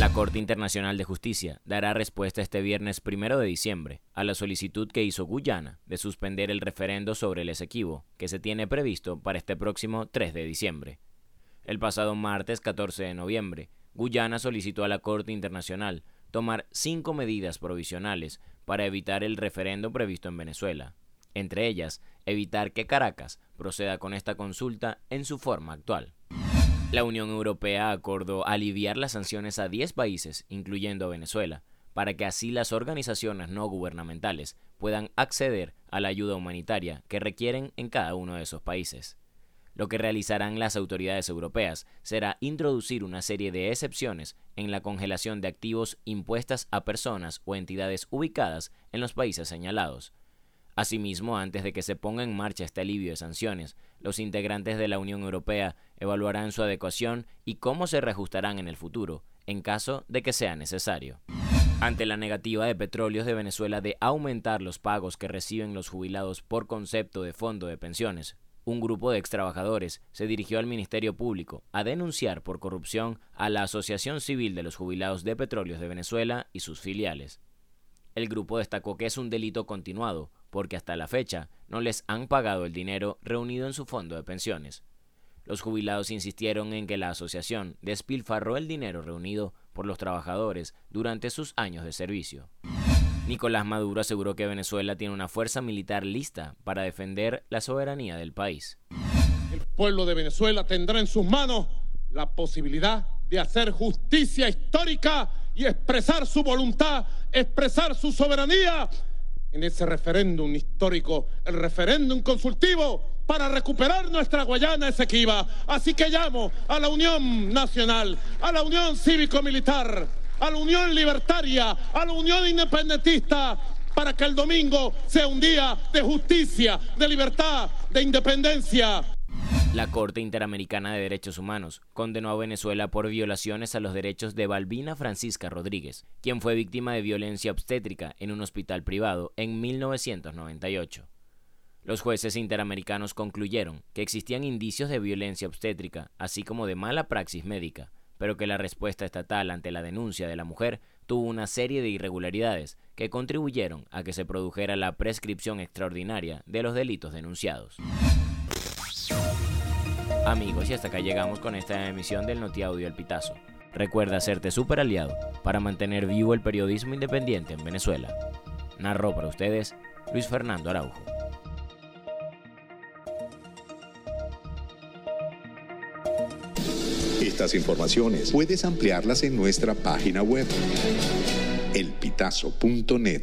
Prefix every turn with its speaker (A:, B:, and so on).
A: La Corte Internacional de Justicia dará respuesta este viernes primero de diciembre a la solicitud que hizo Guyana de suspender el referendo sobre el Esequibo, que se tiene previsto para este próximo 3 de diciembre. El pasado martes 14 de noviembre, Guyana solicitó a la Corte Internacional tomar cinco medidas provisionales para evitar el referendo previsto en Venezuela, entre ellas, evitar que Caracas proceda con esta consulta en su forma actual. La Unión Europea acordó aliviar las sanciones a 10 países, incluyendo a Venezuela, para que así las organizaciones no gubernamentales puedan acceder a la ayuda humanitaria que requieren en cada uno de esos países. Lo que realizarán las autoridades europeas será introducir una serie de excepciones en la congelación de activos impuestas a personas o entidades ubicadas en los países señalados, Asimismo, antes de que se ponga en marcha este alivio de sanciones, los integrantes de la Unión Europea evaluarán su adecuación y cómo se reajustarán en el futuro, en caso de que sea necesario. Ante la negativa de Petróleos de Venezuela de aumentar los pagos que reciben los jubilados por concepto de fondo de pensiones, un grupo de extrabajadores se dirigió al Ministerio Público a denunciar por corrupción a la Asociación Civil de los Jubilados de Petróleos de Venezuela y sus filiales. El grupo destacó que es un delito continuado, porque hasta la fecha no les han pagado el dinero reunido en su fondo de pensiones. Los jubilados insistieron en que la asociación despilfarró el dinero reunido por los trabajadores durante sus años de servicio. Nicolás Maduro aseguró que Venezuela tiene una fuerza militar lista para defender la soberanía del país.
B: El pueblo de Venezuela tendrá en sus manos la posibilidad de hacer justicia histórica y expresar su voluntad, expresar su soberanía en ese referéndum histórico, el referéndum consultivo para recuperar nuestra Guayana Esequiba. Así que llamo a la Unión Nacional, a la Unión Cívico-Militar, a la Unión Libertaria, a la Unión Independentista, para que el domingo sea un día de justicia, de libertad, de independencia.
A: La Corte Interamericana de Derechos Humanos condenó a Venezuela por violaciones a los derechos de Balbina Francisca Rodríguez, quien fue víctima de violencia obstétrica en un hospital privado en 1998. Los jueces interamericanos concluyeron que existían indicios de violencia obstétrica, así como de mala praxis médica, pero que la respuesta estatal ante la denuncia de la mujer tuvo una serie de irregularidades que contribuyeron a que se produjera la prescripción extraordinaria de los delitos denunciados. Amigos, y hasta acá llegamos con esta emisión del Notiaudio El Pitazo. Recuerda hacerte super aliado para mantener vivo el periodismo independiente en Venezuela. Narró para ustedes Luis Fernando Araujo.
C: Estas informaciones puedes ampliarlas en nuestra página web elpitazo.net.